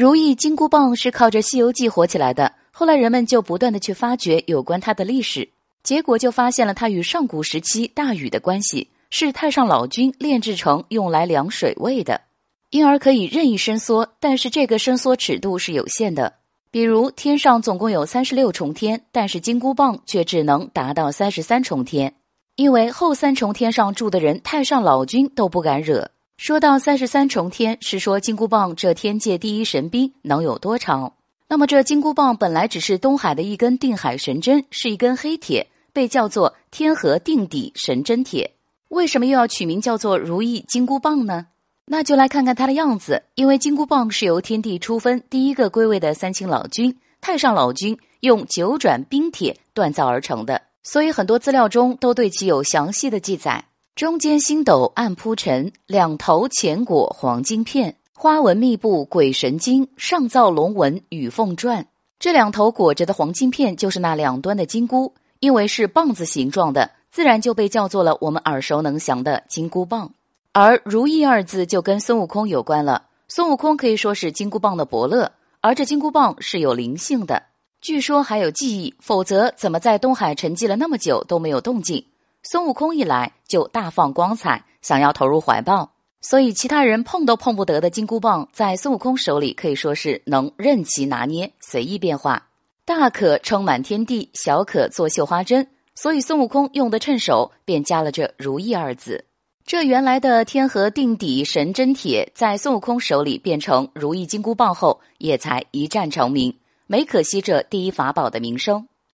如意金箍棒是靠着《西游记》火起来的，后来人们就不断的去发掘有关它的历史，结果就发现了它与上古时期大禹的关系，是太上老君炼制成用来量水位的，因而可以任意伸缩，但是这个伸缩尺度是有限的。比如天上总共有三十六重天，但是金箍棒却只能达到三十三重天，因为后三重天上住的人太上老君都不敢惹。说到三十三重天，是说金箍棒这天界第一神兵能有多长？那么这金箍棒本来只是东海的一根定海神针，是一根黑铁，被叫做天河定底神针铁。为什么又要取名叫做如意金箍棒呢？那就来看看它的样子。因为金箍棒是由天地初分第一个归位的三清老君太上老君用九转冰铁锻造而成的，所以很多资料中都对其有详细的记载。中间星斗暗铺陈，两头浅裹黄金片，花纹密布鬼神经，上造龙纹羽凤篆。这两头裹着的黄金片就是那两端的金箍，因为是棒子形状的，自然就被叫做了我们耳熟能详的金箍棒。而“如意”二字就跟孙悟空有关了。孙悟空可以说是金箍棒的伯乐，而这金箍棒是有灵性的，据说还有记忆，否则怎么在东海沉寂了那么久都没有动静？孙悟空一来就大放光彩，想要投入怀抱，所以其他人碰都碰不得的金箍棒，在孙悟空手里可以说是能任其拿捏，随意变化，大可撑满天地，小可做绣花针。所以孙悟空用的趁手，便加了这“如意”二字。这原来的天河定底神针铁，在孙悟空手里变成如意金箍棒后，也才一战成名。没可惜这第一法宝的名声。